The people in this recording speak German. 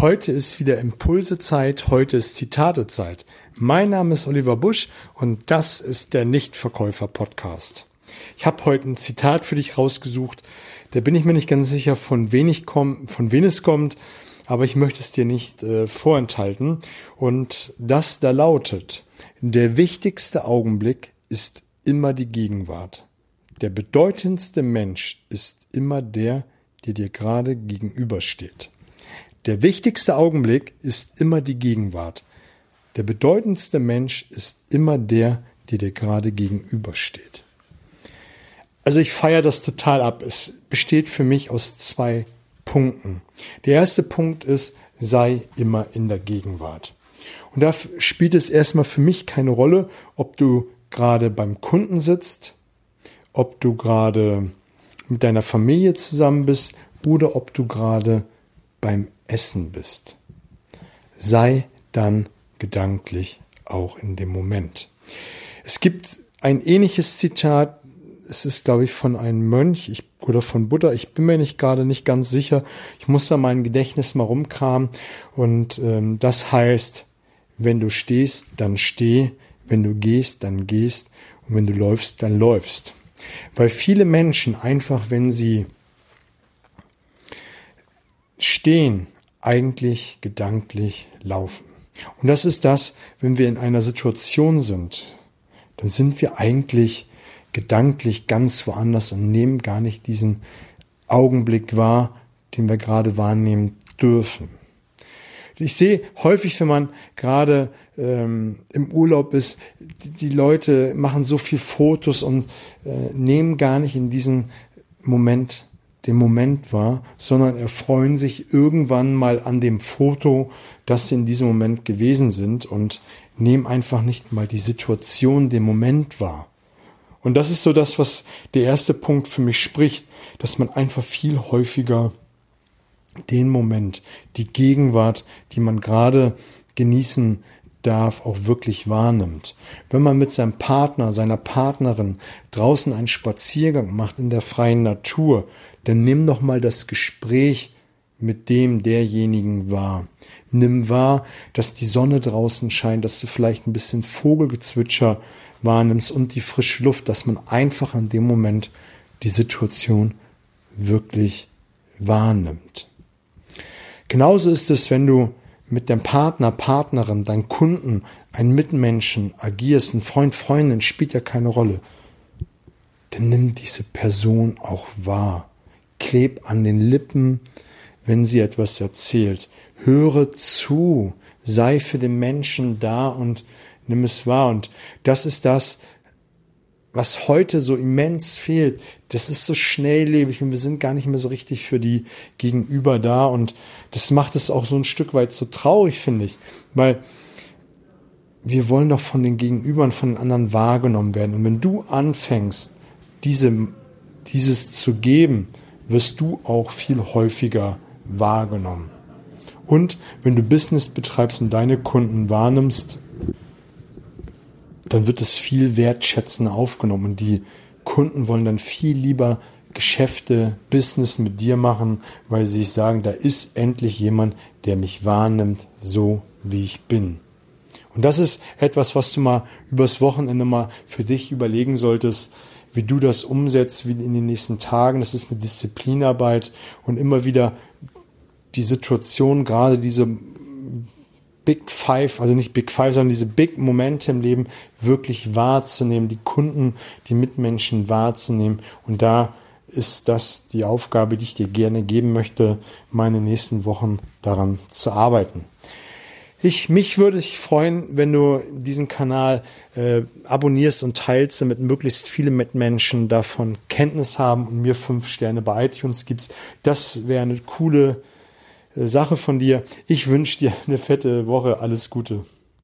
Heute ist wieder Impulsezeit, heute ist Zitatezeit. Mein Name ist Oliver Busch und das ist der Nichtverkäufer-Podcast. Ich habe heute ein Zitat für dich rausgesucht. Da bin ich mir nicht ganz sicher, von wen, ich komm, von wen es kommt, aber ich möchte es dir nicht äh, vorenthalten. Und das da lautet, der wichtigste Augenblick ist immer die Gegenwart. Der bedeutendste Mensch ist immer der, der dir gerade gegenübersteht. Der wichtigste Augenblick ist immer die Gegenwart. Der bedeutendste Mensch ist immer der, der dir gerade gegenübersteht. Also ich feiere das total ab. Es besteht für mich aus zwei Punkten. Der erste Punkt ist, sei immer in der Gegenwart. Und da spielt es erstmal für mich keine Rolle, ob du gerade beim Kunden sitzt, ob du gerade mit deiner Familie zusammen bist oder ob du gerade beim Essen bist. Sei dann gedanklich auch in dem Moment. Es gibt ein ähnliches Zitat, es ist, glaube ich, von einem Mönch ich, oder von Buddha, ich bin mir nicht gerade nicht ganz sicher. Ich muss da mein Gedächtnis mal rumkramen. Und ähm, das heißt, wenn du stehst, dann steh, wenn du gehst, dann gehst und wenn du läufst, dann läufst. Weil viele Menschen einfach, wenn sie stehen, eigentlich gedanklich laufen. Und das ist das, wenn wir in einer Situation sind, dann sind wir eigentlich gedanklich ganz woanders und nehmen gar nicht diesen Augenblick wahr, den wir gerade wahrnehmen dürfen. Ich sehe häufig, wenn man gerade ähm, im Urlaub ist, die, die, Leute machen so viel Fotos und äh, nehmen gar nicht in diesen Moment den Moment wahr, sondern erfreuen sich irgendwann mal an dem Foto, das sie in diesem Moment gewesen sind und nehmen einfach nicht mal die Situation, den Moment wahr. Und das ist so das, was der erste Punkt für mich spricht, dass man einfach viel häufiger den Moment, die Gegenwart, die man gerade genießen darf, auch wirklich wahrnimmt. Wenn man mit seinem Partner, seiner Partnerin draußen einen Spaziergang macht in der freien Natur, dann nimm doch mal das Gespräch mit dem derjenigen wahr. Nimm wahr, dass die Sonne draußen scheint, dass du vielleicht ein bisschen Vogelgezwitscher wahrnimmst und die frische Luft, dass man einfach in dem Moment die Situation wirklich wahrnimmt. Genauso ist es, wenn du mit dem Partner, Partnerin, deinem Kunden, einen Mitmenschen agierst, ein Freund, Freundin, spielt ja keine Rolle. Dann nimm diese Person auch wahr. Kleb an den Lippen, wenn sie etwas erzählt. Höre zu, sei für den Menschen da und nimm es wahr. Und das ist das, was heute so immens fehlt. Das ist so schnelllebig und wir sind gar nicht mehr so richtig für die Gegenüber da. Und das macht es auch so ein Stück weit so traurig, finde ich. Weil wir wollen doch von den Gegenübern, von den anderen wahrgenommen werden. Und wenn du anfängst, diese, dieses zu geben, wirst du auch viel häufiger wahrgenommen. Und wenn du Business betreibst und deine Kunden wahrnimmst, dann wird es viel wertschätzender aufgenommen. Und die Kunden wollen dann viel lieber Geschäfte, Business mit dir machen, weil sie sich sagen, da ist endlich jemand, der mich wahrnimmt, so wie ich bin. Und das ist etwas, was du mal übers Wochenende mal für dich überlegen solltest, wie du das umsetzt, wie in den nächsten Tagen. Das ist eine Disziplinarbeit und immer wieder die Situation, gerade diese Big Five, also nicht Big Five, sondern diese Big Momente im Leben wirklich wahrzunehmen, die Kunden, die Mitmenschen wahrzunehmen. Und da ist das die Aufgabe, die ich dir gerne geben möchte, meine nächsten Wochen daran zu arbeiten. Ich, mich würde ich freuen, wenn du diesen Kanal äh, abonnierst und teilst, damit möglichst viele Mitmenschen davon Kenntnis haben und mir fünf Sterne bei iTunes gibst. Das wäre eine coole Sache von dir. Ich wünsche dir eine fette Woche. Alles Gute.